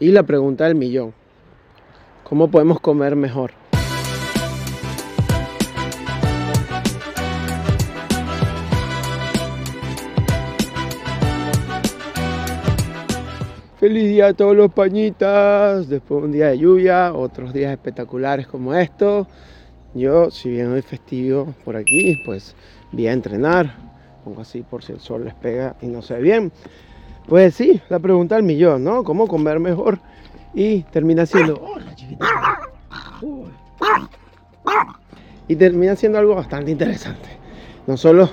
Y la pregunta del millón, ¿cómo podemos comer mejor? Feliz día a todos los pañitas, después de un día de lluvia, otros días espectaculares como esto. Yo, si bien hoy festivo por aquí, pues voy a entrenar, pongo así por si el sol les pega y no ve bien. Pues sí, la pregunta del millón, ¿no? ¿Cómo comer mejor? Y termina siendo... Y termina siendo algo bastante interesante. No solo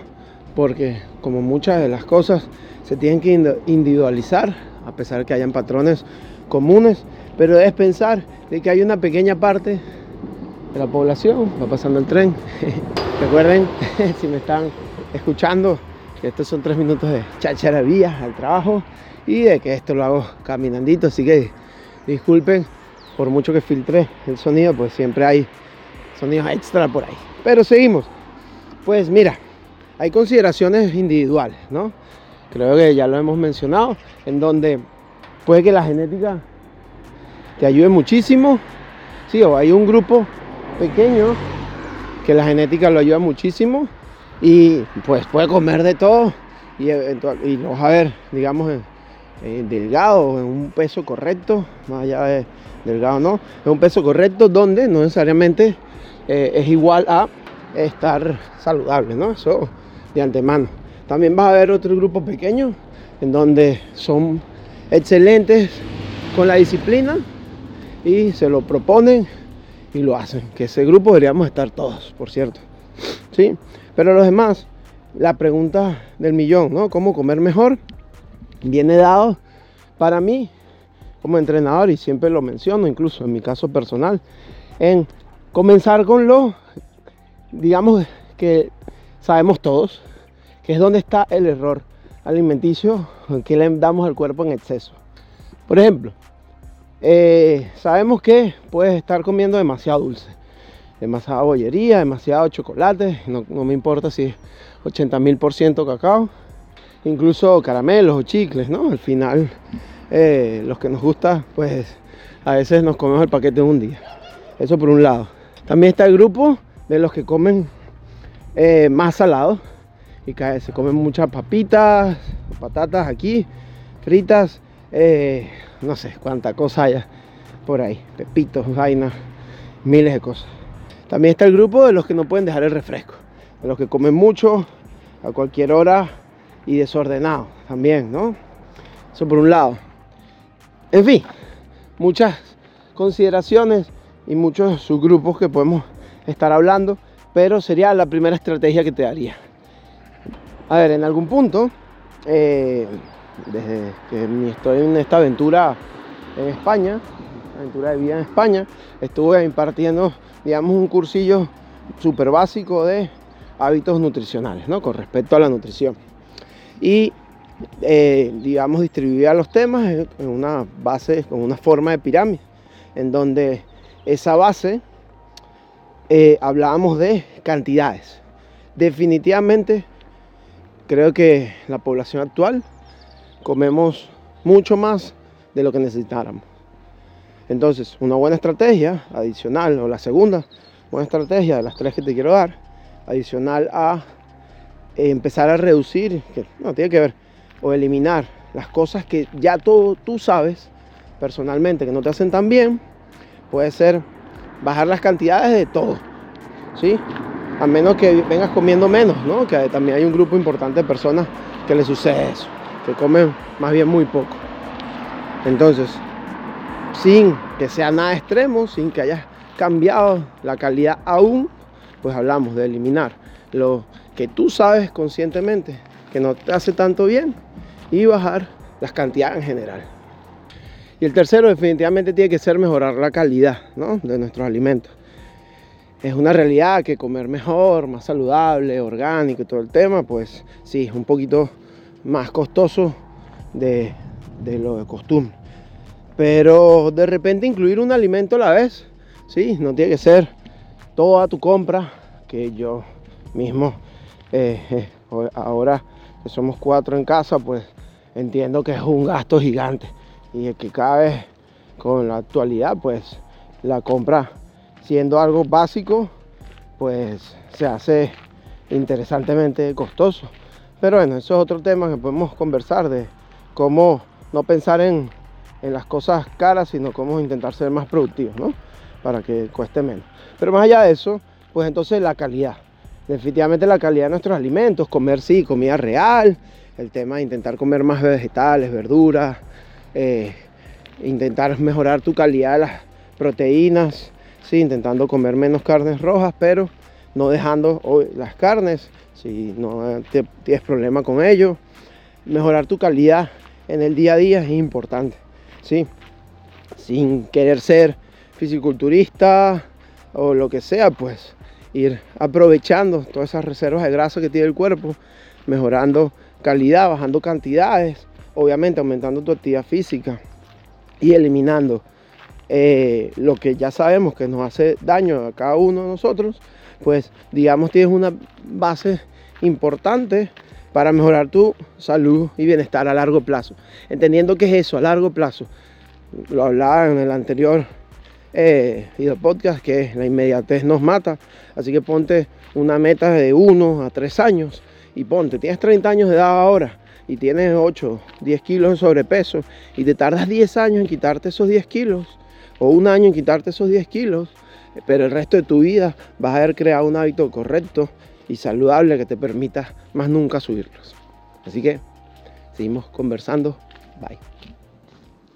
porque, como muchas de las cosas, se tienen que individualizar, a pesar de que hayan patrones comunes, pero es pensar de que hay una pequeña parte de la población, va pasando el tren. Recuerden, si me están escuchando, estos son tres minutos de chacharavía al trabajo y de que esto lo hago caminandito, así que disculpen por mucho que filtre el sonido, pues siempre hay sonidos extra por ahí. Pero seguimos. Pues mira, hay consideraciones individuales, ¿no? Creo que ya lo hemos mencionado, en donde puede que la genética te ayude muchísimo, sí, o hay un grupo pequeño que la genética lo ayuda muchísimo y pues puede comer de todo y, y lo vas a ver, digamos, delgado, en un peso correcto, más allá de delgado no, en un peso correcto donde no necesariamente eh, es igual a estar saludable, ¿no? Eso de antemano. También vas a ver otro grupo pequeño en donde son excelentes con la disciplina y se lo proponen y lo hacen. Que ese grupo deberíamos estar todos, por cierto. ¿Sí? Pero los demás, la pregunta del millón, ¿no? ¿Cómo comer mejor? Viene dado para mí como entrenador y siempre lo menciono, incluso en mi caso personal, en comenzar con lo, digamos que sabemos todos, que es donde está el error alimenticio que le damos al cuerpo en exceso. Por ejemplo, eh, sabemos que puedes estar comiendo demasiado dulce demasiada bollería, demasiado chocolate, no, me importa si es 80 mil por ciento cacao, incluso caramelos o chicles, ¿no? Al final, eh, los que nos gusta, pues a veces nos comemos el paquete en un día. Eso por un lado. También está el grupo de los que comen eh, más salado y que se comen muchas papitas, patatas aquí, fritas, eh, no sé cuánta cosa haya por ahí, pepitos, vainas, miles de cosas. También está el grupo de los que no pueden dejar el refresco, de los que comen mucho a cualquier hora y desordenado también, ¿no? Eso por un lado. En fin, muchas consideraciones y muchos subgrupos que podemos estar hablando, pero sería la primera estrategia que te daría. A ver, en algún punto, eh, desde que estoy en esta aventura en España, aventura de vida en España, estuve impartiendo digamos, un cursillo súper básico de hábitos nutricionales, ¿no? Con respecto a la nutrición. Y, eh, digamos, distribuía los temas en una base, con una forma de pirámide, en donde esa base eh, hablábamos de cantidades. Definitivamente, creo que la población actual comemos mucho más de lo que necesitáramos. Entonces, una buena estrategia adicional, o la segunda buena estrategia de las tres que te quiero dar, adicional a empezar a reducir, que no tiene que ver, o eliminar las cosas que ya todo tú sabes personalmente que no te hacen tan bien, puede ser bajar las cantidades de todo, ¿sí? A menos que vengas comiendo menos, ¿no? Que también hay un grupo importante de personas que les sucede eso, que comen más bien muy poco. Entonces, sin que sea nada extremo, sin que hayas cambiado la calidad aún, pues hablamos de eliminar lo que tú sabes conscientemente que no te hace tanto bien y bajar las cantidades en general. Y el tercero definitivamente tiene que ser mejorar la calidad de nuestros alimentos. Es una realidad que comer mejor, más saludable, orgánico y todo el tema, pues sí, es un poquito más costoso de, de lo de costumbre. Pero de repente incluir un alimento a la vez, sí, no tiene que ser toda tu compra, que yo mismo, eh, eh, ahora que somos cuatro en casa, pues entiendo que es un gasto gigante y que cada vez con la actualidad, pues la compra siendo algo básico, pues se hace interesantemente costoso. Pero bueno, eso es otro tema que podemos conversar de cómo no pensar en, en las cosas caras, sino cómo intentar ser más productivos, ¿no? Para que cueste menos. Pero más allá de eso, pues entonces la calidad. Definitivamente la calidad de nuestros alimentos, comer sí, comida real, el tema de intentar comer más vegetales, verduras, eh, intentar mejorar tu calidad de las proteínas, sí, intentando comer menos carnes rojas, pero no dejando las carnes, si no tienes problema con ello. Mejorar tu calidad en el día a día es importante, ¿sí? Sin querer ser fisiculturista o lo que sea, pues ir aprovechando todas esas reservas de grasa que tiene el cuerpo, mejorando calidad, bajando cantidades, obviamente aumentando tu actividad física y eliminando eh, lo que ya sabemos que nos hace daño a cada uno de nosotros, pues digamos tienes una base importante para mejorar tu salud y bienestar a largo plazo. Entendiendo que es eso, a largo plazo. Lo hablaba en el anterior eh, video podcast, que la inmediatez nos mata. Así que ponte una meta de 1 a 3 años y ponte, tienes 30 años de edad ahora y tienes 8, 10 kilos de sobrepeso y te tardas 10 años en quitarte esos 10 kilos o un año en quitarte esos 10 kilos, pero el resto de tu vida vas a haber creado un hábito correcto y saludable que te permita más nunca subirlos. Así que seguimos conversando. Bye.